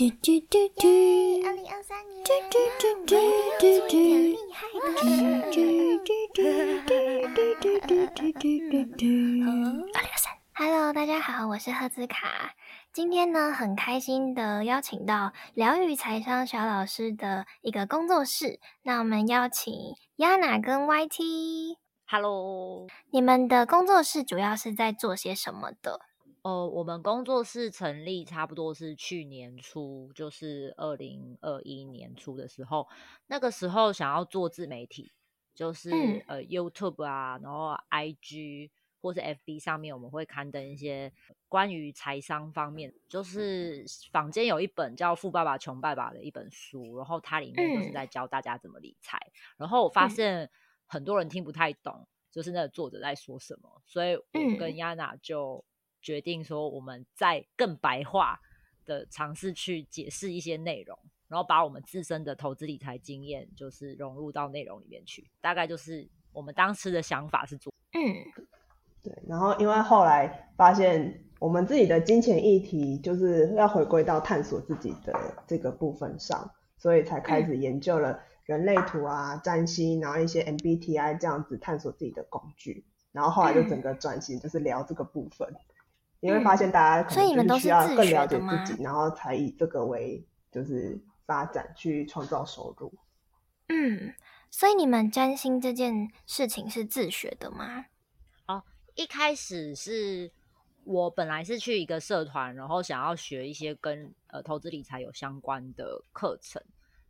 嘟嘟嘟嘟，二零二三年，嘟嘟嘟嘟嘟嘟，厉害的嘟。嘟嘟嘟嘟嘟嘟嘟嘟嘟。二零二三，Hello，大家好，我是赫兹卡。今天呢，很开心的邀请到疗愈财商小老师的一个工作室。那我们邀请 Yana 跟 YT。Hello，你们的工作室主要是在做些什么的？呃，我们工作室成立差不多是去年初，就是二零二一年初的时候。那个时候想要做自媒体，就是呃 YouTube 啊，然后 IG 或是 FB 上面，我们会刊登一些关于财商方面。就是坊间有一本叫《富爸爸穷爸爸》的一本书，然后它里面就是在教大家怎么理财。然后我发现很多人听不太懂，就是那个作者在说什么，所以我跟亚娜就。决定说，我们在更白话的尝试去解释一些内容，然后把我们自身的投资理财经验，就是融入到内容里面去。大概就是我们当时的想法是做，嗯，对。然后因为后来发现，我们自己的金钱议题就是要回归到探索自己的这个部分上，所以才开始研究了人类图啊、占星，然后一些 MBTI 这样子探索自己的工具。然后后来就整个转型，就是聊这个部分。你会发现，大家可能就是需要更了解自己，然后才以这个为就是发展去创造收入。嗯，所以你们占星这件事情是自学的吗？哦，一开始是我本来是去一个社团，然后想要学一些跟呃投资理财有相关的课程，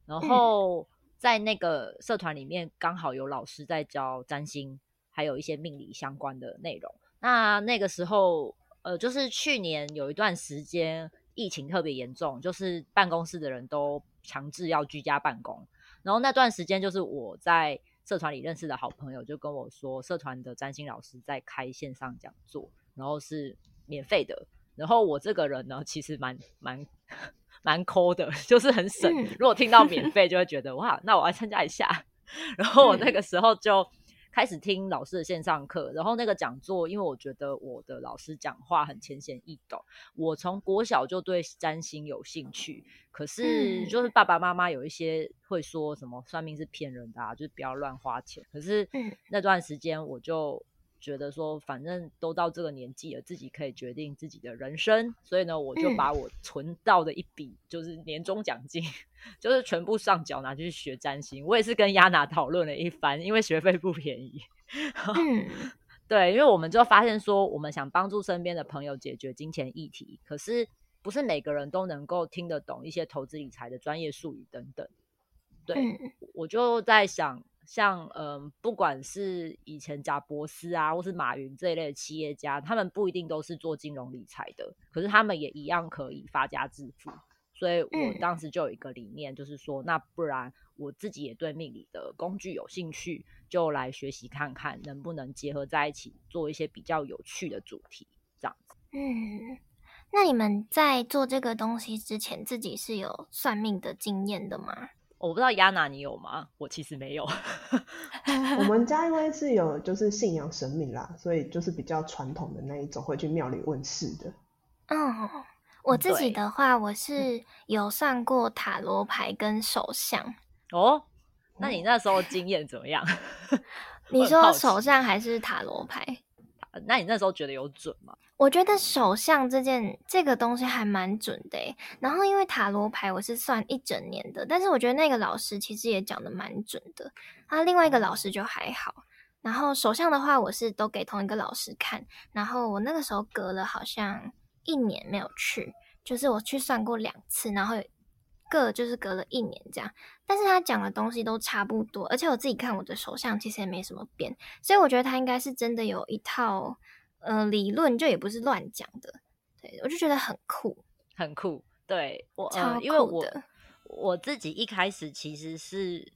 然后在那个社团里面刚好有老师在教占星，还有一些命理相关的内容。那那个时候。呃，就是去年有一段时间疫情特别严重，就是办公室的人都强制要居家办公。然后那段时间，就是我在社团里认识的好朋友就跟我说，社团的占星老师在开线上讲座，然后是免费的。然后我这个人呢，其实蛮蛮蛮抠的，就是很省。如果听到 免费，就会觉得哇，那我要参加一下。然后我那个时候就。开始听老师的线上课，然后那个讲座，因为我觉得我的老师讲话很浅显易懂。我从国小就对占星有兴趣，可是就是爸爸妈妈有一些会说什么算命是骗人的，啊，就是不要乱花钱。可是那段时间我就。觉得说，反正都到这个年纪了，自己可以决定自己的人生，所以呢，我就把我存到的一笔就是年终奖金，就是全部上缴拿去学占星。我也是跟亚娜讨论了一番，因为学费不便宜。对，因为我们就发现说，我们想帮助身边的朋友解决金钱议题，可是不是每个人都能够听得懂一些投资理财的专业术语等等。对，我就在想。像嗯，不管是以前贾博士啊，或是马云这一类的企业家，他们不一定都是做金融理财的，可是他们也一样可以发家致富。所以我当时就有一个理念，就是说，那不然我自己也对命理的工具有兴趣，就来学习看看能不能结合在一起，做一些比较有趣的主题，这样子。嗯，那你们在做这个东西之前，自己是有算命的经验的吗？我不知道亚娜你有吗？我其实没有。我们家因为是有就是信仰神明啦，所以就是比较传统的那一种，会去庙里问事的。嗯，我自己的话，我是有算过塔罗牌跟手相。哦，那你那时候经验怎么样？你说手相还是塔罗牌？那你那时候觉得有准吗？我觉得手相这件这个东西还蛮准的然后因为塔罗牌我是算一整年的，但是我觉得那个老师其实也讲的蛮准的。啊，另外一个老师就还好。然后手相的话，我是都给同一个老师看。然后我那个时候隔了好像一年没有去，就是我去算过两次，然后。各就是隔了一年这样，但是他讲的东西都差不多，而且我自己看我的手相其实也没什么变，所以我觉得他应该是真的有一套呃理论，就也不是乱讲的。对我就觉得很酷，很酷。对我呃，因为我我自己一开始其实是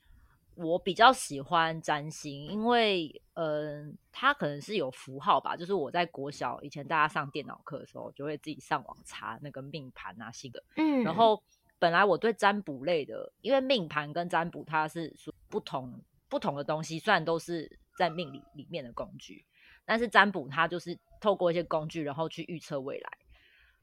我比较喜欢占星，因为嗯，它可能是有符号吧，就是我在国小以前大家上电脑课的时候，就会自己上网查那个命盘啊，新的，嗯，然后。本来我对占卜类的，因为命盘跟占卜它是属不同不同的东西，虽然都是在命理里面的工具，但是占卜它就是透过一些工具，然后去预测未来。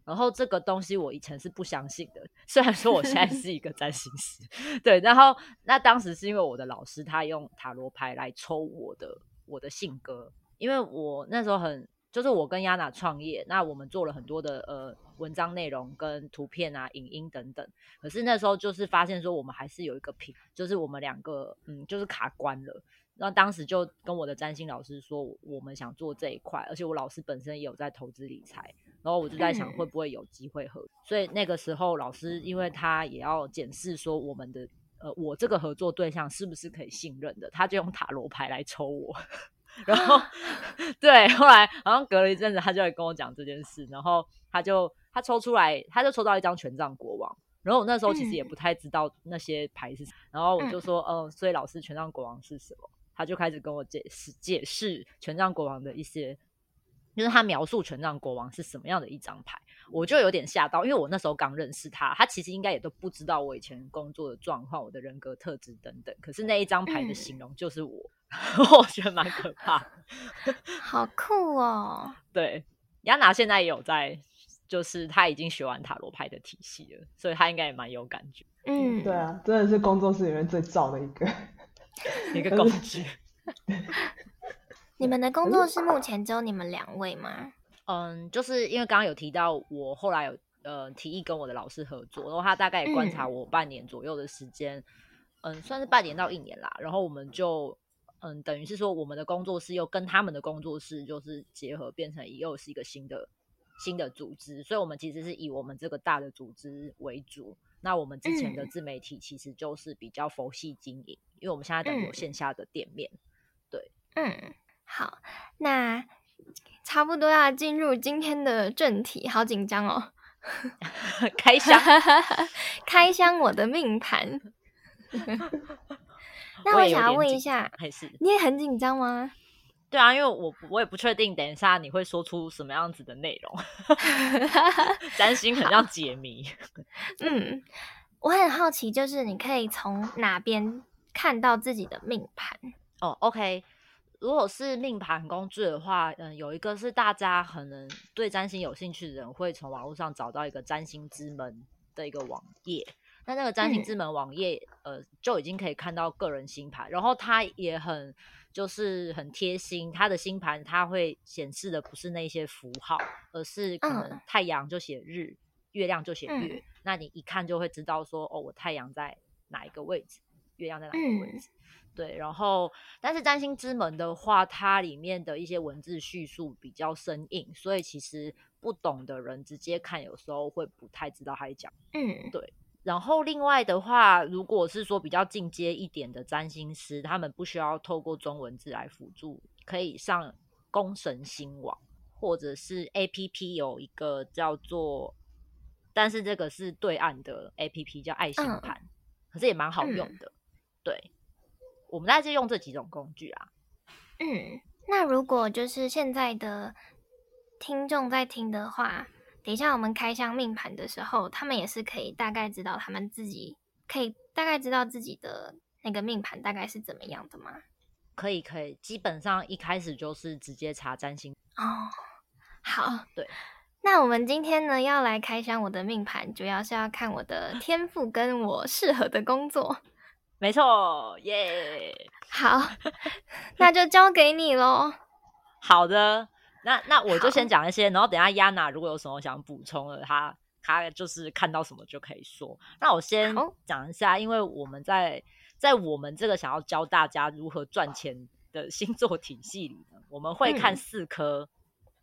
然后这个东西我以前是不相信的，虽然说我现在是一个占星师，对。然后那当时是因为我的老师他用塔罗牌来抽我的我的性格，因为我那时候很就是我跟亚娜创业，那我们做了很多的呃文章内容跟图片啊、影音等等，可是那时候就是发现说我们还是有一个平，就是我们两个嗯就是卡关了。那当时就跟我的占星老师说，我们想做这一块，而且我老师本身也有在投资理财，然后我就在想会不会有机会合。所以那个时候老师因为他也要检视说我们的呃我这个合作对象是不是可以信任的，他就用塔罗牌来抽我。然后 对，后来好像隔了一阵子，他就会跟我讲这件事，然后他就他抽出来，他就抽到一张权杖国王。然后我那时候其实也不太知道那些牌是，然后我就说，嗯，所以老师权杖国王是什么？他就开始跟我解释解释权杖国王的一些，就是他描述权杖国王是什么样的一张牌，我就有点吓到，因为我那时候刚认识他，他其实应该也都不知道我以前工作的状况、我的人格特质等等。可是那一张牌的形容就是我，我觉得蛮可怕，好酷哦。对，亚娜现在也有在，就是他已经学完塔罗牌的体系了，所以他应该也蛮有感觉。嗯，对啊，真的是工作室里面最燥的一个。一个工具。你们的工作室目前只有你们两位吗？嗯，就是因为刚刚有提到，我后来有呃提议跟我的老师合作，然后他大概也观察我半年左右的时间，嗯，算是半年到一年啦。然后我们就嗯，等于是说我们的工作室又跟他们的工作室就是结合，变成又是一个新的新的组织。所以，我们其实是以我们这个大的组织为主。那我们之前的自媒体其实就是比较佛系经营，因为我们现在等于有线下的店面。对，嗯，好，那差不多要进入今天的正题，好紧张哦！开箱，开箱我的命盘。那我想要问一下，还是你也很紧张吗？对啊，因为我我也不确定，等一下你会说出什么样子的内容，担心很像解谜。嗯，我很好奇，就是你可以从哪边看到自己的命盘？哦，OK，如果是命盘工具的话，嗯，有一个是大家可能对占星有兴趣的人会从网络上找到一个占星之门的一个网页，那那个占星之门网页，呃，就已经可以看到个人星盘，然后它也很。就是很贴心，它的星盘它会显示的不是那些符号，而是可能太阳就写日，月亮就写月，那你一看就会知道说，哦，我太阳在哪一个位置，月亮在哪个位置。对，然后但是占星之门的话，它里面的一些文字叙述比较生硬，所以其实不懂的人直接看，有时候会不太知道他在讲。嗯，对。然后另外的话，如果是说比较进阶一点的占星师，他们不需要透过中文字来辅助，可以上宫神星网，或者是 A P P 有一个叫做，但是这个是对岸的 A P P 叫爱心盘，可是也蛮好用的。对，我们大概就用这几种工具啊。嗯，那如果就是现在的听众在听的话。等一下，我们开箱命盘的时候，他们也是可以大概知道他们自己可以大概知道自己的那个命盘大概是怎么样的吗？可以，可以，基本上一开始就是直接查占星哦。好，对。那我们今天呢要来开箱我的命盘，主要是要看我的天赋跟我适合的工作。没错，耶。好，那就交给你喽。好的。那那我就先讲一些，然后等下亚娜如果有什么想补充的，她她就是看到什么就可以说。那我先讲一下，因为我们在在我们这个想要教大家如何赚钱的星座体系里呢，我们会看四颗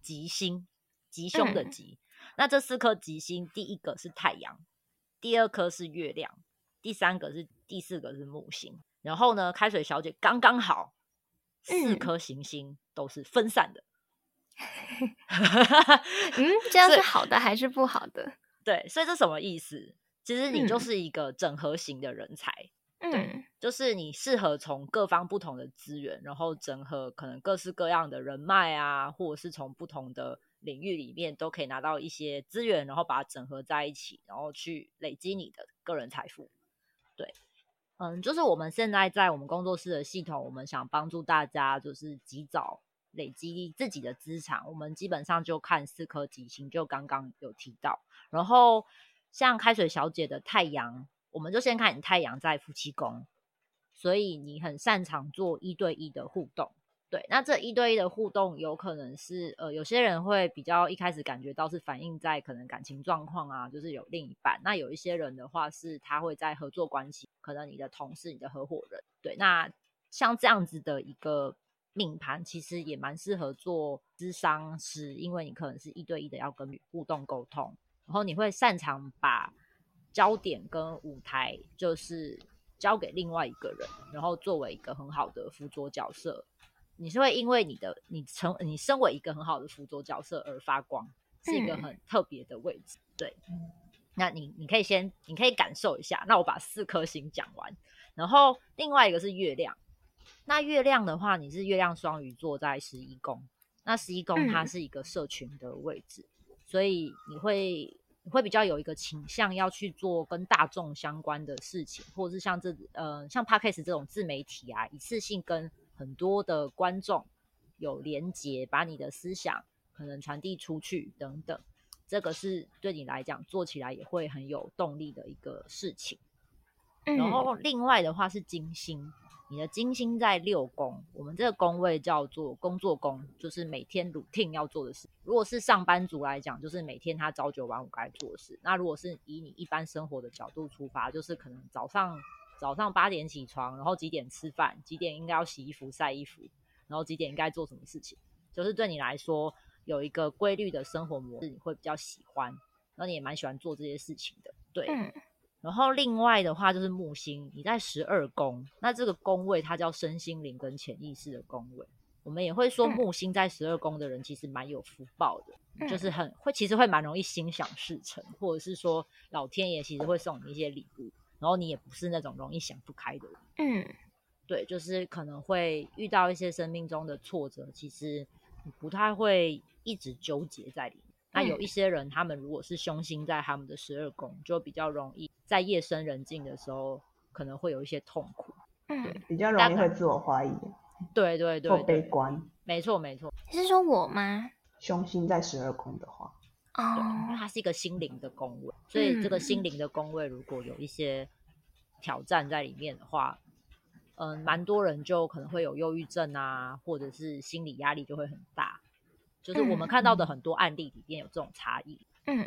吉星，吉凶的吉。那这四颗吉星，第一个是太阳，第二颗是月亮，第三个是第四个是木星。然后呢，开水小姐刚刚好，四颗行星都是分散的。嗯，这样是好的还是不好的？对，所以这什么意思？其实你就是一个整合型的人才，嗯，就是你适合从各方不同的资源，然后整合可能各式各样的人脉啊，或者是从不同的领域里面都可以拿到一些资源，然后把它整合在一起，然后去累积你的个人财富。对，嗯，就是我们现在在我们工作室的系统，我们想帮助大家就是及早。累积自己的资产，我们基本上就看四颗吉星，就刚刚有提到。然后像开水小姐的太阳，我们就先看你太阳在夫妻宫，所以你很擅长做一对一的互动。对，那这一对一的互动有可能是呃，有些人会比较一开始感觉到是反映在可能感情状况啊，就是有另一半。那有一些人的话是他会在合作关系，可能你的同事、你的合伙人。对，那像这样子的一个命盘，其实也蛮适合做智商师，因为你可能是一对一的要跟互动沟通，然后你会擅长把焦点跟舞台就是交给另外一个人，然后作为一个很好的辅佐角色。你是会因为你的你成你身为一个很好的辅佐角色而发光，是一个很特别的位置。对，那你你可以先你可以感受一下。那我把四颗星讲完，然后另外一个是月亮。那月亮的话，你是月亮双鱼座在十一宫，那十一宫它是一个社群的位置，所以你会你会比较有一个倾向要去做跟大众相关的事情，或者是像这呃像 Podcast 这种自媒体啊，一次性跟。很多的观众有连接，把你的思想可能传递出去等等，这个是对你来讲做起来也会很有动力的一个事情。然后另外的话是金星，你的金星在六宫，我们这个宫位叫做工作宫，就是每天 routine 要做的事。如果是上班族来讲，就是每天他朝九晚五该做的事。那如果是以你一般生活的角度出发，就是可能早上。早上八点起床，然后几点吃饭？几点应该要洗衣服、晒衣服？然后几点应该做什么事情？就是对你来说有一个规律的生活模式，你会比较喜欢，然后你也蛮喜欢做这些事情的。对。然后另外的话就是木星，你在十二宫，那这个宫位它叫身心灵跟潜意识的宫位。我们也会说木星在十二宫的人其实蛮有福报的，就是很会，其实会蛮容易心想事成，或者是说老天爷其实会送你一些礼物。然后你也不是那种容易想不开的人，嗯，对，就是可能会遇到一些生命中的挫折，其实不太会一直纠结在里面。那有一些人，他们如果是凶星在他们的十二宫，就比较容易在夜深人静的时候，可能会有一些痛苦，嗯，比较容易会自我怀疑，对对对，或悲观，没错没错。你是说我吗？凶星在十二宫的话。对，因为它是一个心灵的宫位，所以这个心灵的宫位如果有一些挑战在里面的话，嗯，蛮多人就可能会有忧郁症啊，或者是心理压力就会很大。就是我们看到的很多案例里面有这种差异。嗯，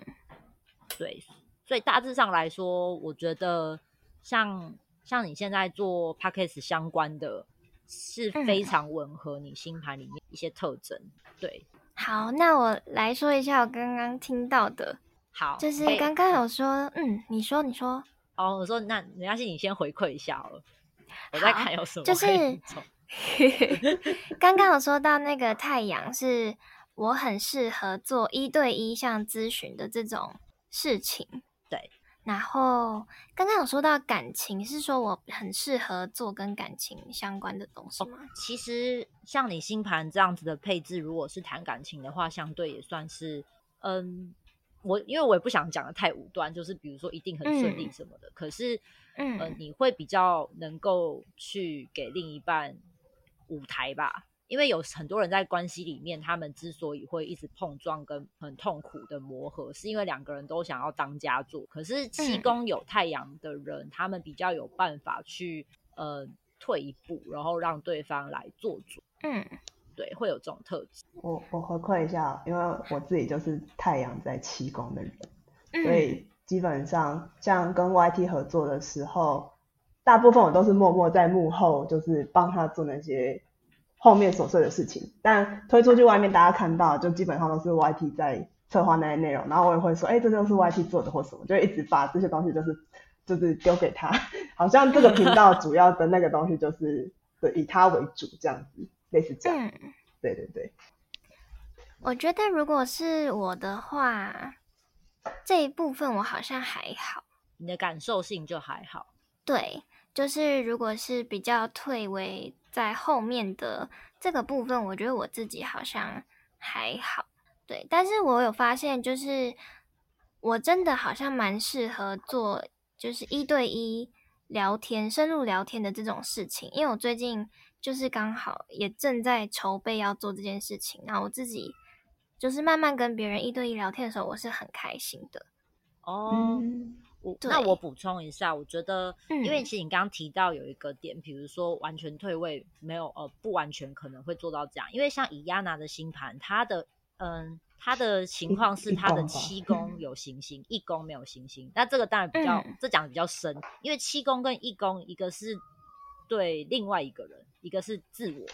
对，所以大致上来说，我觉得像像你现在做 p a c k a g e 相关的，是非常吻合你星盘里面一些特征。对。好，那我来说一下我刚刚听到的。好，就是刚刚有说，嗯，你说，你说。哦，我说那没关系，你先回馈一下了。我在看有什么。就是 刚刚有说到那个太阳，是我很适合做一对一像咨询的这种事情。对。然后刚刚有说到感情，是说我很适合做跟感情相关的东西吗？其实像你星盘这样子的配置，如果是谈感情的话，相对也算是，嗯，我因为我也不想讲的太武断，就是比如说一定很顺利什么的。可是，嗯，你会比较能够去给另一半舞台吧。因为有很多人在关系里面，他们之所以会一直碰撞跟很痛苦的磨合，是因为两个人都想要当家做。可是七宫有太阳的人，他们比较有办法去呃退一步，然后让对方来做主。嗯，对，会有这种特质。我我回馈一下，因为我自己就是太阳在七宫的人，所以基本上像跟 YT 合作的时候，大部分我都是默默在幕后，就是帮他做那些。后面琐碎的事情，但推出去外面大家看到，就基本上都是 YT 在策划那些内容，然后我也会说，哎，这就是 YT 做的或什么，就一直把这些东西就是就是丢给他，好像这个频道主要的那个东西就是对以他为主这样子，类似这样。对对对。我觉得如果是我的话，这一部分我好像还好，你的感受性就还好。对，就是如果是比较退为。在后面的这个部分，我觉得我自己好像还好，对。但是我有发现，就是我真的好像蛮适合做，就是一对一聊天、深入聊天的这种事情，因为我最近就是刚好也正在筹备要做这件事情，然后我自己就是慢慢跟别人一对一聊天的时候，我是很开心的。哦，嗯我那我补充一下，我觉得，嗯因为其实你刚刚提到有一个点，比如说完全退位没有呃不完全可能会做到这样，因为像以亚娜的星盘，她的嗯他的情况是一她的七宫有行星，一宫没有行星，那这个当然比较、嗯。这讲的比较深，因为七宫跟一宫一个是对另外一个人，一个是自我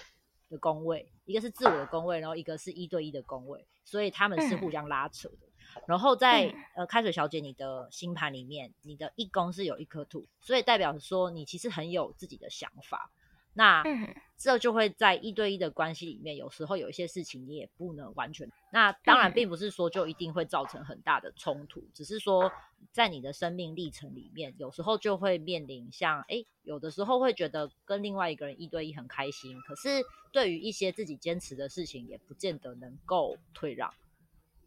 的宫位，一个是自我的宫位，然后一个是一对一的宫位，所以他们是互嗯。相拉扯的。然后在、嗯呃开水小姐你的星盘里面，你的一宫是有一颗土，所以代表说你其实很有自己的想法。那、嗯这就会在一对一的关系里面，有时候有一些事情你也不能完全。那当然嗯并不是说就一定会造成很大的冲突，只是说在你的生命历程里面，有时候就会面临像诶，有的时候会觉得跟另外一个人一对一很开心，可是对于一些自己坚持的事情，也不见得能够退让。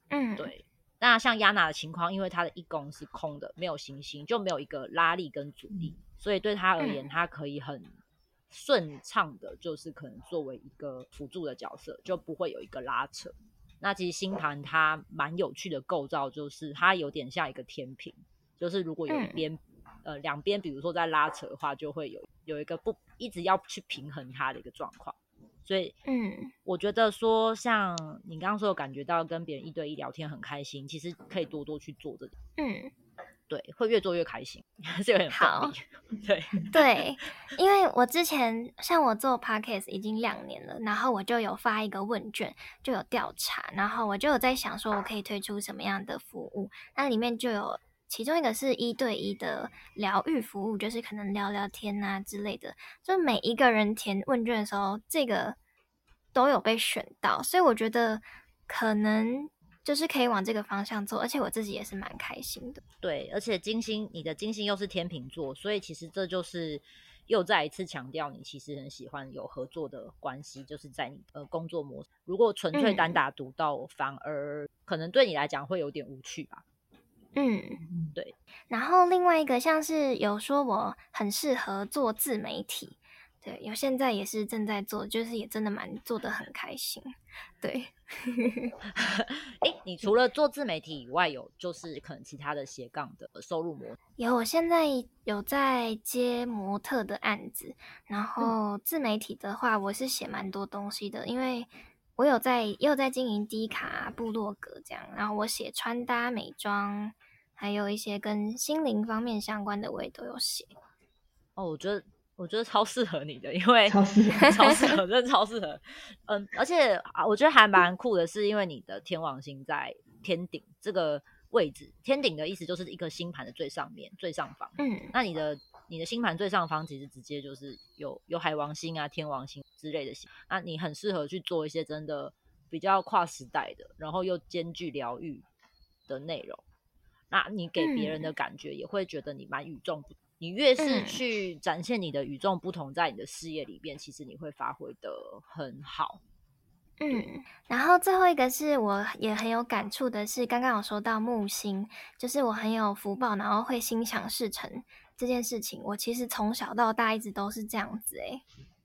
嗯，对，那像亚娜的情况，因为她的一宫是空的，没有行星，就没有一个拉力跟阻力，所以对她而言，嗯她可以很顺畅的，就是可能作为一个辅助的角色，就不会有一个拉扯。那其实星盘它蛮有趣的构造，就是它有点像一个天平，就是如果有一嗯边、呃两边，比如说在拉扯的话，就会有有一个不一直要去平衡它的一个状况。所以嗯。我觉得说，像你刚刚说有感觉到跟别人一对一聊天很开心，其实可以多多去做这个，嗯，对，会越做越开心，是有点好。对，对，因为我之前像我做 podcast 已经两年了，然后我就有发一个问卷，就有调查，然后我就有在想说我可以推出什么样的服务，那里面就有其中一个是一对一的疗愈服务，就是可能聊聊天啊之类的，就每一个人填问卷的时候，这个都有被选到，所以我觉得可能就是可以往这个方向做，而且我自己也是蛮开心的。对，而且金星，你的金星又是天秤座，所以其实这就是又再一次强调你其实很喜欢有合作的关系，就是在你的工作模式。如果纯粹单嗯打独斗，反而可能对你来讲会有点无趣吧。嗯，对。然后另外一个像是有说我很适合做自媒体，对，有现在也是正在做，就是也真的蛮做的很开心，对。哎，你除了做自媒体以外，有就是可能其他的斜杠的收入模式。有，我现在有在接模特的案子，然后自媒体的话，我是写蛮多东西的，因为我有在也有在经营低卡部落格这样，然后我写穿搭、美妆，还有一些跟心灵方面相关的，我也都有写。哦，我觉得我觉得超适合你的，因为超适合 超适合，真的超适合。嗯，而且啊，我觉得还蛮酷的，是因为你的天王星在天顶这个位置，天顶的意思就是一个星盘的最上面、最上方。嗯那你的你的星盘最上方其实直接就是有有海王星啊、天王星之类的星，那你很适合去做一些真的比较跨时代的，然后又兼具疗愈的内容。那你给别人的感觉也会觉得你蛮与众不。你越是嗯去展现你的与众不同，在你的事业里边，其实你会发挥的很好。嗯，然后最后一个是我也很有感触的是，刚刚有说到木星，就是我很有福报，然后会心想事成这件事情，我其实从小到大一直都是这样子诶、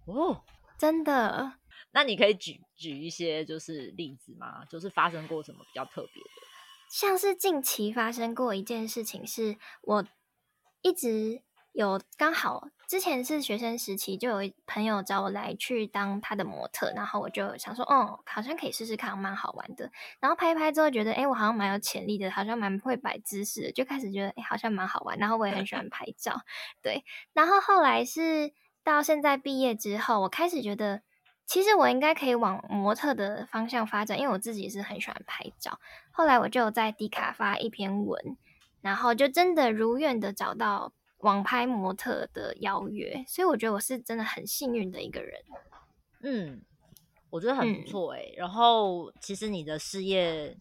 哦，真的。那你可以举举一些就是例子吗？就是发生过什么比较特别的？像是近期发生过一件事情，是我一直有刚好之前是学生时期，就有朋友找我来去当他的模特，然后我就想说，哦，好像可以试试看，蛮好玩的。然后拍一拍之后，觉得，哎，我好像蛮有潜力的，好像蛮会摆姿势的，就开始觉得，哎，好像蛮好玩。然后我也很喜欢 拍照，对。然后后来是到现在毕业之后，我开始觉得。其实我应该可以往模特的方向发展，因为我自己是很喜欢拍照。后来我就在迪卡发一篇文，然后就真的如愿的找到网拍模特的邀约，所以我觉得我是真的很幸运的一个人。嗯，我觉得很不嗯错诶、然后其实你的事业，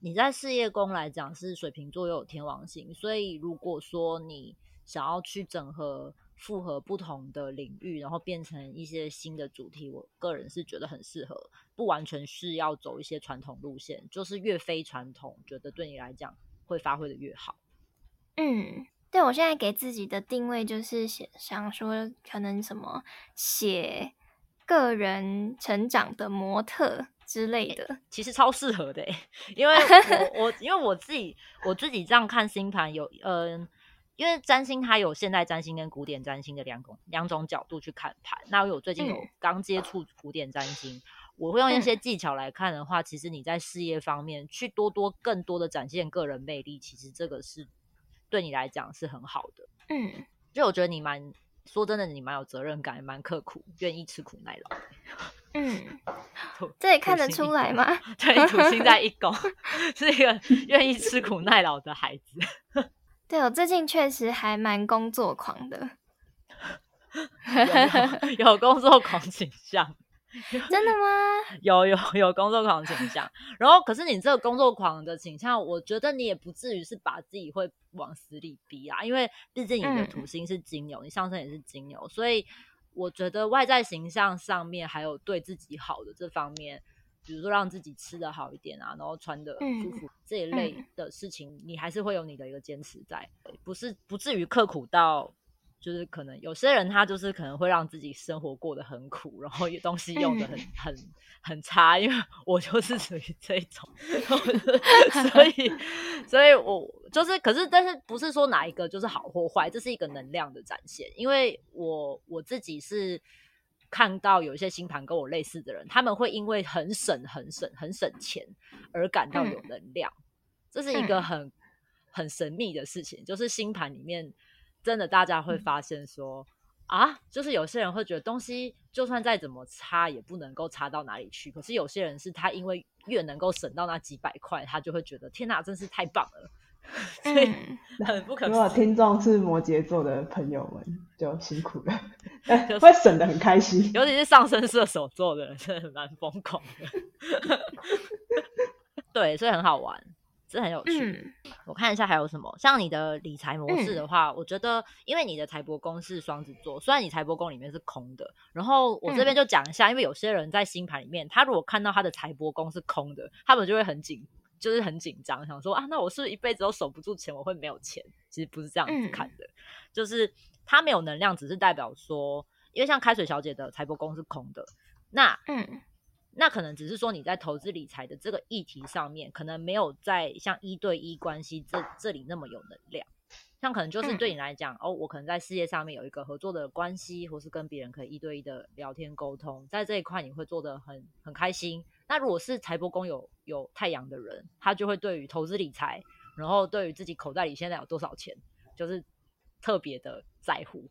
你在事业宫来讲是水瓶座又有天王星，所以如果说你想要去整合、复合不同的领域，然后变成一些新的主题，我个人是觉得很适合。不完全是要走一些传统路线，就是越非传统，觉得对你来讲会发挥的越好。嗯，对我现在给自己的定位就是写，想说可能什么写个人成长的模特之类的，其实超适合的，因为 我我因为我自己我自己这样看星盘有嗯。因为占星它有现代占星跟古典占星的两种两种角度去看盘。那我最近有刚接触古典占星，我会用一些技巧来看的话，其实你在事业方面去多多更多的展现个人魅力，其实这个是对你来讲是很好的。嗯，就我觉得你蛮说真的，你蛮有责任感，蛮刻苦，愿意吃苦耐劳。嗯，这也看得出来吗？对，土星在一宫，是一个愿意吃苦耐劳的孩子。对我最近确实还蛮工作狂的，有有工作狂倾向，真的吗？有有有工作狂倾向，然后可是你这个工作狂的倾向，我觉得你也不至于是把自己会往死里逼啊，因为毕竟你的土星是金牛，你上升也是金牛，所以我觉得外在形象上面还有对自己好的这方面。比如说让自己吃的好一点啊，然后穿的舒服这一类的事情，你还是会有你的一个坚持在，不是不至于刻苦到，就是可能有些人他就是可能会让自己生活过得很苦，然后东西用的很很很差，因为 我就是属于这种，所以所以我就是可是但是不是说哪一个就是好或坏，这是一个能量的展现，因为我我自己是。看到有一些星盘跟我类似的人，他们会因为很省、很省、很省钱而感到有能量，这是一个很很神秘的事情。就是星盘里面，真的大家会发现说啊，就是有些人会觉得东西就算再怎么差，也不能够差到哪里去。可是有些人是他因为越能够省到那几百块，他就会觉得天哪，真是太棒了。所以很不可。如果听众是摩羯座的朋友们，就辛苦了，会省的很开心。尤其是上升射手座的人，真的蛮疯狂的。对，所以很好玩，这很有趣。我看一下还有什么，像你的理财模式的话，我觉得因为你的财帛宫是双子座，虽然你财帛宫里面是空的，然后我这边就讲一下，因为有些人在星盘里面，他如果看到他的财帛宫是空的，他们就会很紧。就是很紧张，想说啊，那我是不是一辈子都守不住钱？我会没有钱？其实不是这样子看的，就是他没有能量，只是代表说，因为像开水小姐的财帛宫是空的，那嗯，那可能只是说你在投资理财的这个议题上面，可能没有在像一对一关系这这里那么有能量。像可能就是对你来讲，哦，我可能在事业上面有一个合作的关系，或是跟别人可以一对一的聊天沟通，在这一块你会做的很很开心。那如果是财帛宫有有太阳的人，他就会对于投资理财，然后对于自己口袋里现在有多少钱，就是特别的在乎。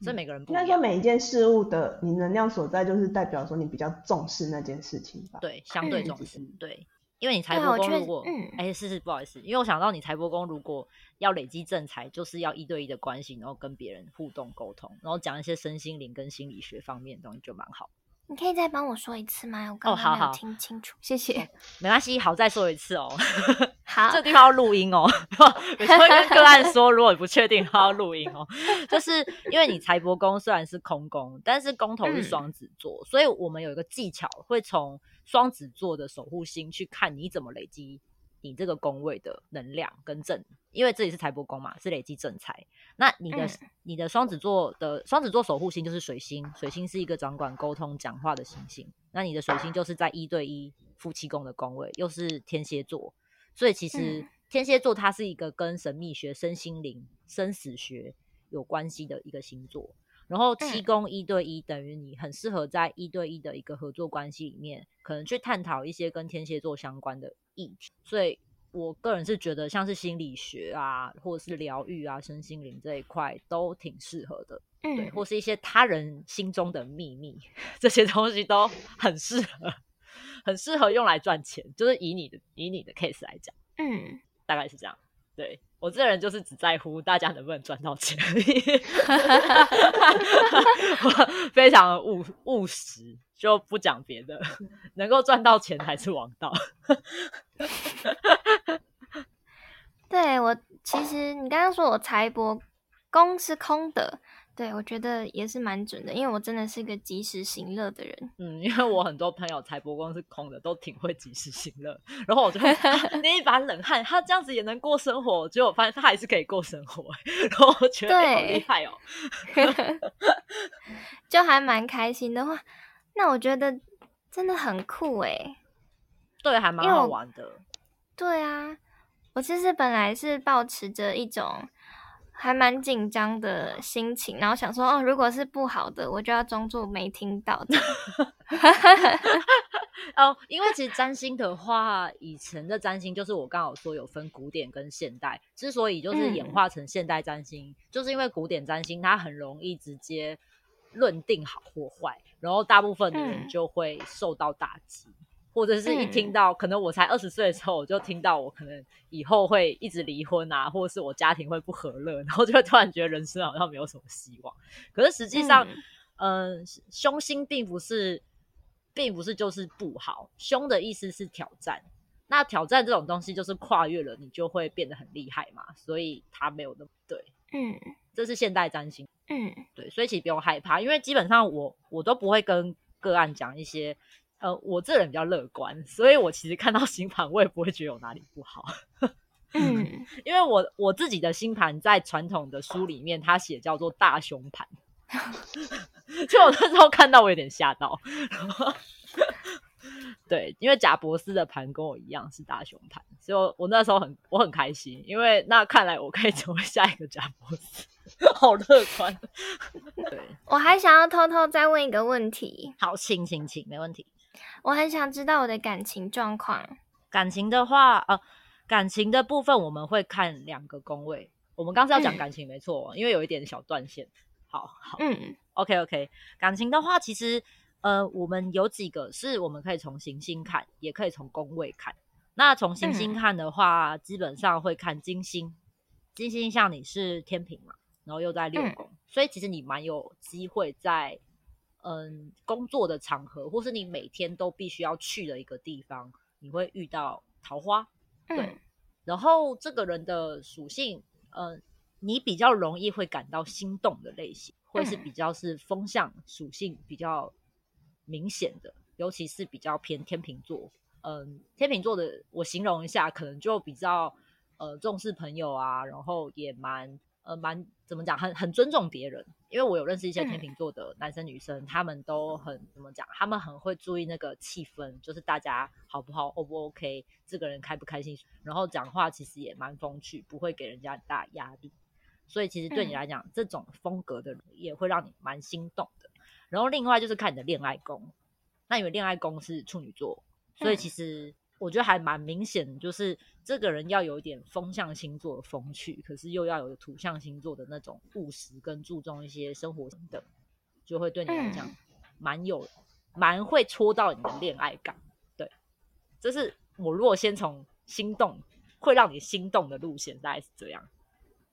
所以每个人不那说每一件事物的你能量所在，就是代表说你比较重视那件事情吧？对，相对重视。对，因为你财帛宫如果，哎，是是不好意思，因为我想到你财帛宫如果要累积正财，就是要一对一的关系，然后跟别人互动沟通，然后讲一些身心灵跟心理学方面的东西，就蛮好。你可以再帮我说一次吗？我刚刚没有听清楚，谢谢。没关系，好，再说一次哦。好，这个地方要录音哦。有时候跟个案说，如果你不确定，他要录音哦。就是因为你财帛宫虽然是空宫，但是宫头是双子座，所以我们有一个技巧，会从双子座的守护星去看你怎么累积。你这个宫位的能量跟正，因为这里是财帛宫嘛，是累积正财。那你的你的双子座的双子座守护星就是水星，水星是一个掌管沟通讲话的行星。那你的水星就是在一对一夫妻宫的宫位，又是天蝎座，所以其实天蝎座它是一个跟神秘学、身心灵、生死学有关系的一个星座。然后七宫一对一等于你很适合在一对一的一个合作关系里面，可能去探讨一些跟天蝎座相关的议题。所以我个人是觉得，像是心理学啊，或者是疗愈啊、身心灵这一块都挺适合的。对，或是一些他人心中的秘密，这些东西都很适合，很适合用来赚钱。就是以你的以你的 case 来讲，嗯，大概是这样。对我这人就是只在乎大家能不能赚到钱，我非常务务实，就不讲别的，能够赚到钱才是王道。对我其实你刚刚说我财帛宫是空的，对，我觉得也是蛮准的，因为我真的是一个及时行乐的人。嗯，因为我很多朋友财帛宫是空的，都挺会及时行乐，然后我就会捏 一把冷汗，他这样子也能过生活，结果我发现他还是可以过生活，然后我觉得好厉害哦，就还蛮开心的话，那我觉得真的很酷诶。对，还蛮好玩的。对啊，我其实本来是保持着一种。还蛮紧张的心情，然后想说，哦，如果是不好的，我就要装作没听到的。哦，因为其实占星的话，以前的占星就是我刚好说有分古典跟现代，之所以就是演化成现代占星，就是因为古典占星它很容易直接论定好或坏，然后大部分的人就会受到打击。或者是一听到，可能我才二十岁的时候，我就听到我可能以后会一直离婚啊，或者是我家庭会不和乐，然后就会突然觉得人生好像没有什么希望。可是实际上，嗯，凶心并不是，并不是就是不好。凶的意思是挑战，那挑战这种东西就是跨越了，你就会变得很厉害嘛。所以它没有那么对，嗯，这是现代占星，嗯，对，所以其实不用害怕，因为基本上我我都不会跟个案讲一些。呃，我这人比较乐观，所以我其实看到星盘，我也不会觉得有哪里不好。嗯，因为我我自己的星盘在传统的书里面，它写叫做大熊盘，就我那时候看到，我有点吓到。对，因为贾博士的盘跟我一样是大熊盘，所以我那时候很我很开心，因为那看来我可以成为下一个贾博士，好乐观。对，我还想要偷偷再问一个问题。好，请请请，没问题。我很想知道我的感情状况。感情的话，呃，感情的部分我们会看两个宫位。我们刚是要讲感情，没错，因为有一点小断线。好好，嗯，OK OK。感情的话，其实呃，我们有几个是我们可以从行星看，也可以从宫位看。那从行星看的话，基本上会看金星。金星像你是天平嘛，然后又在六宫，所以其实你蛮有机会在。嗯，工作的场合，或是你每天都必须要去的一个地方，你会遇到桃花。对，然后这个人的属性，嗯，你比较容易会感到心动的类型，会是比较是风向属性比较明显的，尤其是比较偏天秤座。嗯，天秤座的，我形容一下，可能就比较呃重视朋友啊，然后也蛮。呃，蛮怎么讲，很很尊重别人，因为我有认识一些天秤座的男生女生，他们都很怎么讲，他们很会注意那个气氛，就是大家好不好，O 不 OK，这个人开不开心，然后讲话其实也蛮风趣，不会给人家很大压力，所以其实对你来讲，这种风格的人也会让你蛮心动的。然后另外就是看你的恋爱宫，那因为恋爱宫是处女座，所以其实。我觉得还蛮明显，就是这个人要有一点风象星座的风趣，可是又要有土象星座的那种务实跟注重一些生活等，就会对你来讲蛮有蛮会戳到你的恋爱感。对，这是我如果先从心动会让你心动的路线大概是这样。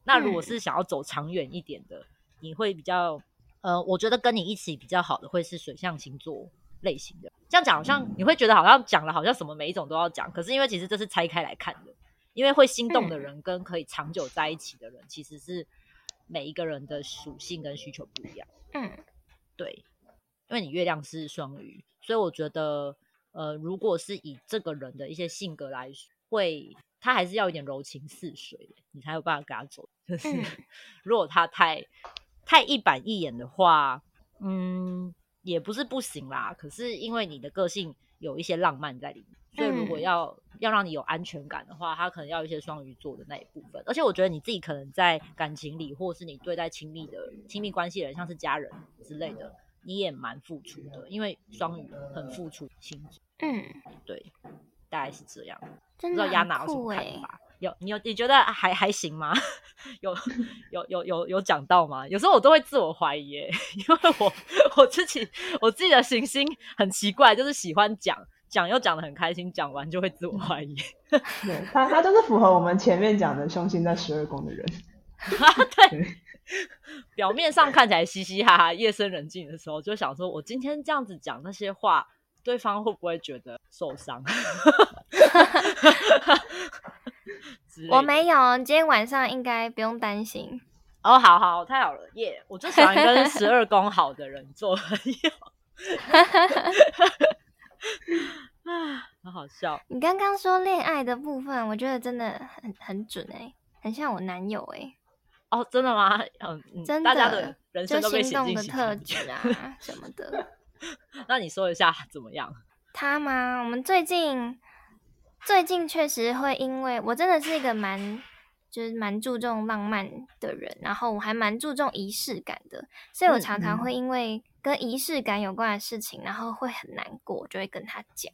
那如果是想要走长远一点的，你会比较呃，我觉得跟你一起比较好的会是水象星座类型的。这样讲好像你会觉得好像讲了好像什么每一种都要讲，可是因为其实这是拆开来看的，因为会心动的人跟可以长久在一起的人，其实是每一个人的属性跟需求不一样。嗯，对，因为你月亮是双鱼，所以我觉得呃，如果是以这个人的一些性格来，会他还是要一点柔情似水，你才有办法跟他走。就是 如果他太太一板一眼的话，嗯。也不是不行啦，可是因为你的个性有一些浪漫在里面，所以如果要要让你有安全感的话，他可能要一些双鱼座的那一部分。而且我觉得你自己可能在感情里，或是你对待亲密的亲密关系的人，像是家人之类的，你也蛮付出的，因为双鱼很付出心。嗯，对，大概是这样。不知道亚娜有什么看法？有你有你觉得还还行吗？有有有有有讲到吗？有时候我都会自我怀疑，因为我我自己我自己的行星很奇怪，就是喜欢讲讲又讲的很开心，讲完就会自我怀疑。对他他就是符合我们前面讲的凶星在十二宫的人。对，表面上看起来嘻嘻哈哈，夜深人静的时候就想说，我今天这样子讲那些话，对方会不会觉得受伤？我没有，今天晚上应该不用担心。哦，好好，太好了，耶！我就喜欢跟十二宫好的人做朋友。啊，好好笑！你刚刚说恋爱的部分，我觉得真的很很准哎，很像我男友哎。哦，真的吗？嗯，真的，大家的人生都被写进的特质啊 什么的。那你说一下怎么样？他吗？我们最近最近确实会，因为我真的是一个蛮就是蛮注重浪漫的人，然后我还蛮注重仪式感的，所以我常常会因为跟仪式感有关的事情，然后会很难过，就会跟他讲。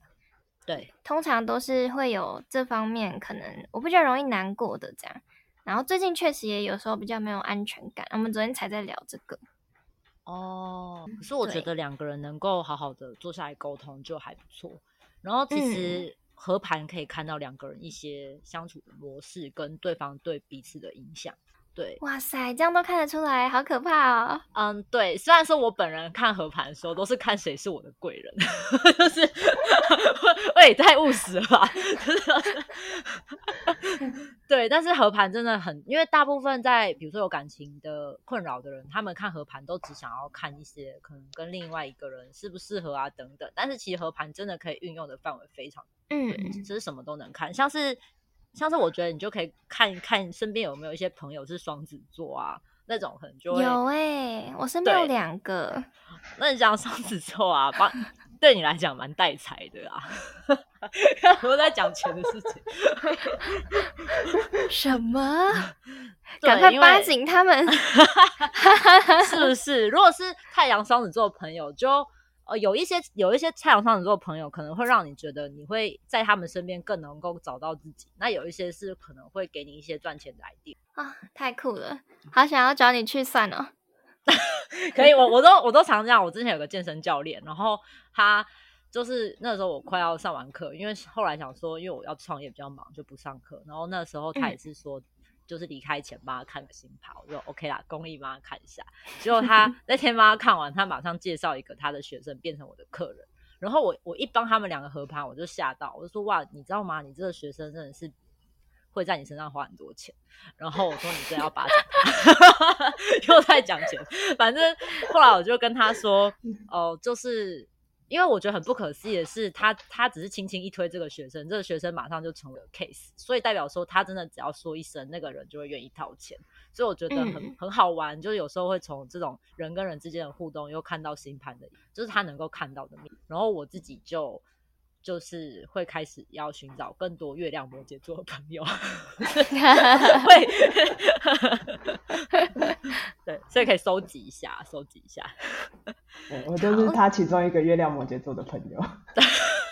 对，通常都是会有这方面可能我比较容易难过的这样。然后最近确实也有时候比较没有安全感，我们昨天才在聊这个。哦，可是我觉得两个人能够好好的坐下来沟通就还不错。然后其实和盘可以看到两个人一些相处的模式跟对方对彼此的影响。对，哇塞，这样都看得出来，好可怕哦。嗯，对，虽然说我本人看合盘的时候都是看谁是我的贵人，就是我也太务实了吧，对，但是合盘真的很，因为大部分在比如说有感情的困扰的人，他们看合盘都只想要看一些可能跟另外一个人适不适合啊等等，但是其实合盘真的可以运用的范围非常，嗯，其实什么都能看，像是。像是我觉得你就可以看一看身边有没有一些朋友是双子座啊，那种可能就会有哎，我身边有两个。那你讲双子座啊，帮对你来讲蛮带财的啊。我在讲钱的事情。什么？赶快扒紧他们，是不是？如果是太阳双子座的朋友，就。呃，有一些有一些太阳双子座的朋友，可能会让你觉得你会在他们身边更能够找到自己。那有一些是可能会给你一些赚钱的 idea 啊，太酷了，好想要找你去算哦。可以，我我都我都常这样。我之前有个健身教练，然后他就是那时候我快要上完课，因为后来想说，因为我要创业比较忙，就不上课。然后那时候他也是说。就是离开前帮他看个新盘，我就 OK 啦，公益帮他看一下。结果他 那天帮他看完，他马上介绍一个他的学生变成我的客人。然后我我一帮他们两个合盘，我就吓到，我就说哇，你知道吗？你这个学生真的是会在你身上花很多钱。然后我说你真要把 又在讲钱，反正后来我就跟他说哦，就是。因为我觉得很不可思议的是，他他只是轻轻一推这个学生，这个学生马上就成为了 case，所以代表说他真的只要说一声，那个人就会愿意掏钱，所以我觉得很很好玩，就是有时候会从这种人跟人之间的互动，又看到星盘的，就是他能够看到的面。然后我自己就就是会开始要寻找更多月亮摩羯座的朋友，会。对，所以可以收集一下，收集一下。我就是他其中一个月亮摩羯座的朋友。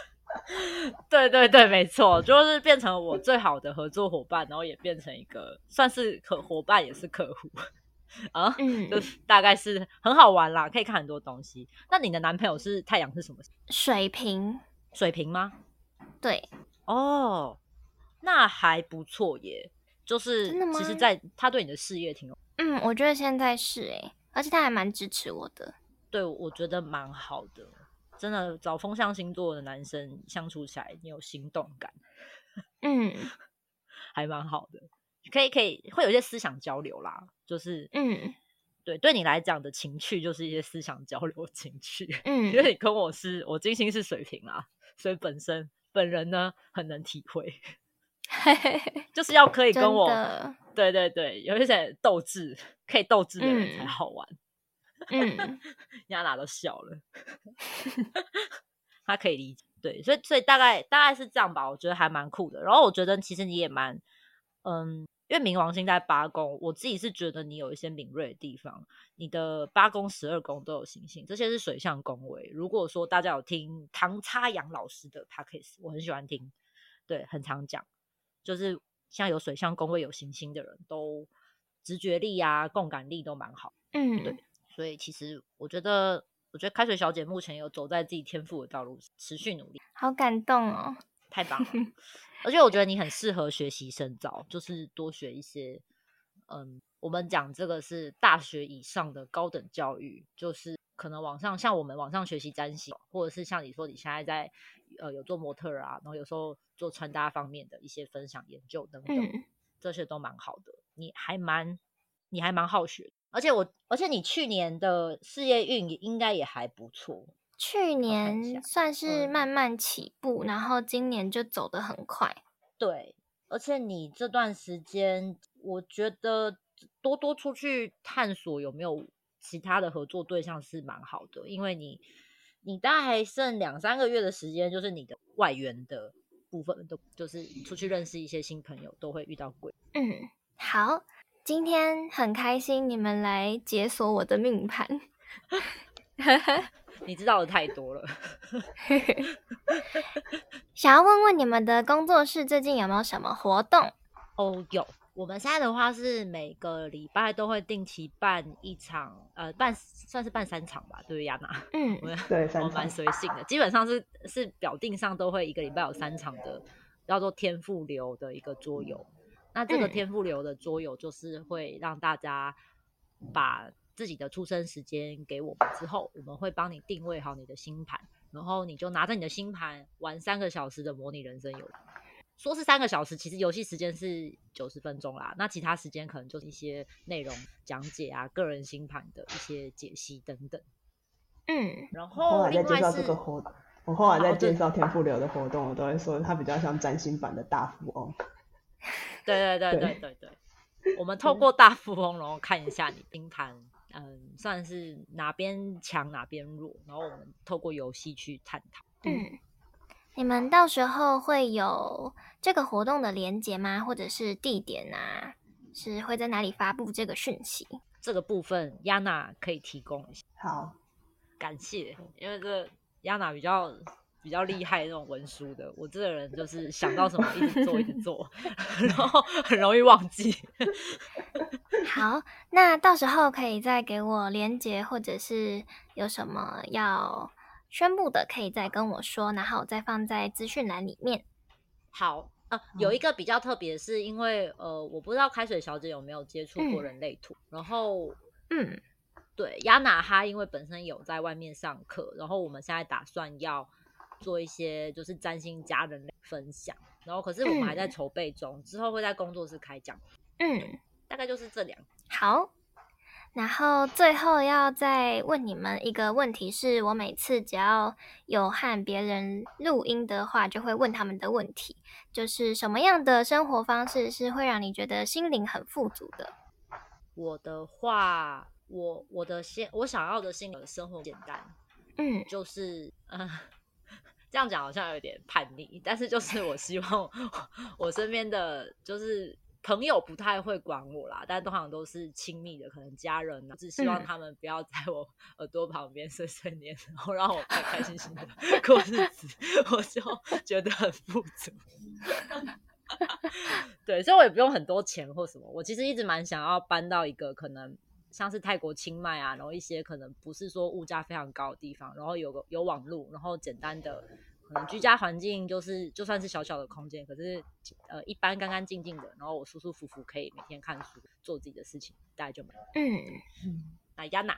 对对对，没错，就是变成我最好的合作伙伴，然后也变成一个算是可伙伴，也是客户啊。嗯，就是大概是很好玩啦，可以看很多东西。那你的男朋友是太阳是什么？水瓶？水平吗？对。哦，那还不错耶。就是其实，在他对你的事业挺有。嗯，我觉得现在是诶，而且他还蛮支持我的。对，我觉得蛮好的，真的找风象星座的男生相处起来，你有心动感。嗯，还蛮好的，可以可以会有一些思想交流啦，就是嗯，对，对你来讲的情趣就是一些思想交流情趣。嗯，因为你跟我是我金星是水瓶啊，所以本身本人呢很能体会。就是要可以跟我，对对对，有一些斗志，可以斗志的人才好玩。嗯，亚娜都笑了，他可以理解。对，所以所以大概大概是这样吧，我觉得还蛮酷的。然后我觉得其实你也蛮，嗯，因为冥王星在八宫，我自己是觉得你有一些敏锐的地方。你的八宫、十二宫都有行星，这些是水象宫位。如果说大家有听唐插阳老师的 p a c k a g e 我很喜欢听，对，很常讲。就是像有水象宫位有行星的人都直觉力啊、共感力都蛮好。嗯，对，所以其实我觉得，我觉得开水小姐目前有走在自己天赋的道路，持续努力。好感动哦，太棒了！而且我觉得你很适合学习深造，就是多学一些。嗯，我们讲这个是大学以上的高等教育，就是可能网上像我们网上学习占星，或者是像你说你现在在。呃，有做模特啊，然后有时候做穿搭方面的一些分享、研究等等，这些都蛮好的。你还蛮，你还蛮好学，而且我而且你去年的事业运应该也还不错。去年算是嗯慢慢起步，然后今年就走得很快。对，而且你这段时间，我觉得多多出去探索有没有其他的合作对象是蛮好的，因为你你大概还剩两三个月的时间，就是你的外援的部分都就是出去认识一些新朋友，都会遇到鬼。嗯，好，今天很开心你们来解锁我的命盘。你知道的太多了。想要问问你们的工作室最近有没有什么活动？哦，有。我们现在的话是每个礼拜都会定期办一场，呃，办算是办三场吧，对不对，亚娜？嗯 我们对我蛮随性的，基本上是是表定上都会一个礼拜有三场的，叫做天赋流的一个桌游。那这个嗯天赋流的桌游就是会让大家把自己的出生时间给我们之后，我们会帮你定位好你的星盘，然后你就拿着你的星盘玩三个小时的模拟人生游戏。说是三个小时，其实游戏时间是九十分钟啦。那其他时间可能就是一些内容讲解啊、个人星盘的一些解析等等。嗯，然后后来在介绍另外是这个活，我后来在介绍天赋流的活动，我都会说它比较像占星版的大富翁。对对对对对对对，我们透过大富翁，然后看一下你星盘，嗯，算是哪边强哪边弱，然后我们透过游戏去探讨。嗯，你们到时候会有这个活动的连接吗？或者是地点啊？是会在哪里发布这个讯息？这个部分亚娜可以提供一下，好，感谢，因为这亚娜比较比较厉害那种文书的，我这个人就是想到什么一直做一直 做，然后很容易忘记。好，那到时候可以再给我连接，或者是有什么要宣布的，可以再跟我说，然后我再放在资讯栏里面。好，呃，有一个比较特别，是因为呃，我不知道开水小姐有没有接触过嗯人类图，然后嗯对，亚娜哈因为本身有在外面上课，然后我们现在打算要做一些就是占星家人的分享，然后可是我们还在嗯筹备中，之后会在工作室开讲，嗯，大概就是这两。好。然后最后要再问你们一个问题，是我每次只要有和别人录音的话，就会问他们的问题，就是什么样的生活方式是会让你觉得心灵很富足的？我的话，我我的心我想要的心灵生活简单，嗯就是嗯、呃这样讲好像有点叛逆，但是就是我希望我 我身边的就是朋友不太会管我啦，但通常都是亲密的，可能家人啊，只希望嗯他们不要在我耳朵旁边碎碎念，然后让我开开心心的过日子，我就觉得很富足。对，所以我也不用很多钱或什么。我其实一直蛮想要搬到一个可能像是泰国清迈啊，然后一些可能不是说物价非常高的地方，然后有个有网络，然后简单的可能居家环境就是就算是小小的空间，可是呃一般干干净净的，然后我舒舒服服可以每天看书做自己的事情，大概就蛮。嗯那亚娜，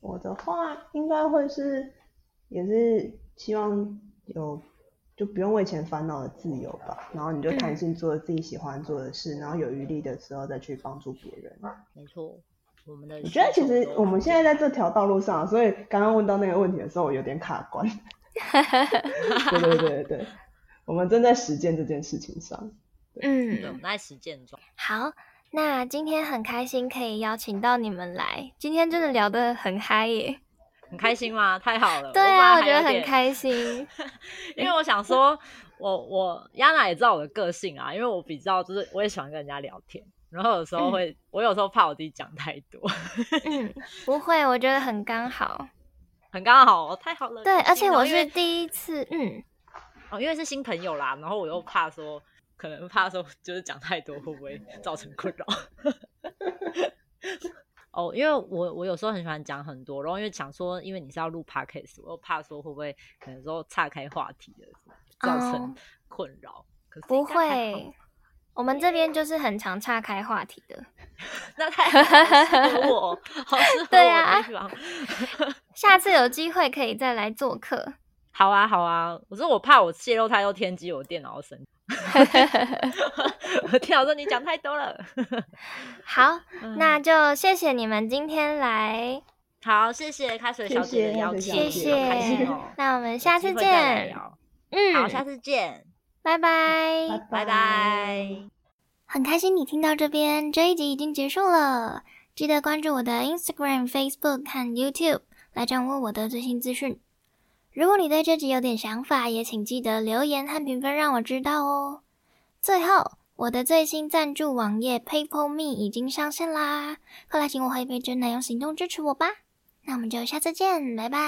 我的话应该会是，也是希望有就不用为钱烦恼的自由吧，然后你就弹性做自己喜欢做的事，然后有余力的时候再去帮助别人。没错，我们的我觉得其实我们现在在这条道路上，所以刚刚问到那个问题的时候，我有点卡关。对对对对对，我们正在实践这件事情上。对我嗯们，在实践中。好，那今天很开心可以邀请到你们来，今天真的聊得很嗨耶。很开心吗？太好了！对啊，我觉得很开心。因为我想说，我我亚娜也知道我的个性啊，因为我比较就是我也喜欢跟人家聊天，然后有时候会，我有时候怕我自己讲太多，嗯，不会，我觉得很刚好。很刚好，太好了。对，而且我是第一次，嗯，哦，因为是新朋友啦，然后我又怕说，可能怕说就是讲太多会不会造成困扰。哦，因为我我有时候很喜欢讲很多，然后因为想说，因为你是要录 podcast，我又怕说会不会可能说岔开话题的，造成哦困扰。可是不会。我们这边就是很常岔开话题的。那太好了适合我，好适合我对啊的地方。下次有机会可以再来做客。好啊，好啊，我说我怕我泄露太多天机，我电脑要生气。我电脑说你讲太多了。好，那就谢谢你们今天来。好，谢谢开水小姐的邀请，谢谢。那我们下次见。嗯，好，下次见，拜拜，拜拜。很开心你听到这边，这一集已经结束了。记得关注我的 Instagram、Facebook 和 YouTube 来掌握我的最新资讯。如果你对这集有点想法，也请记得留言和评分让我知道哦。最后，我的最新赞助网页 PayPal Me 已经上线啦，快来请我喝一杯真奶，用行动支持我吧。那我们就下次见，拜拜。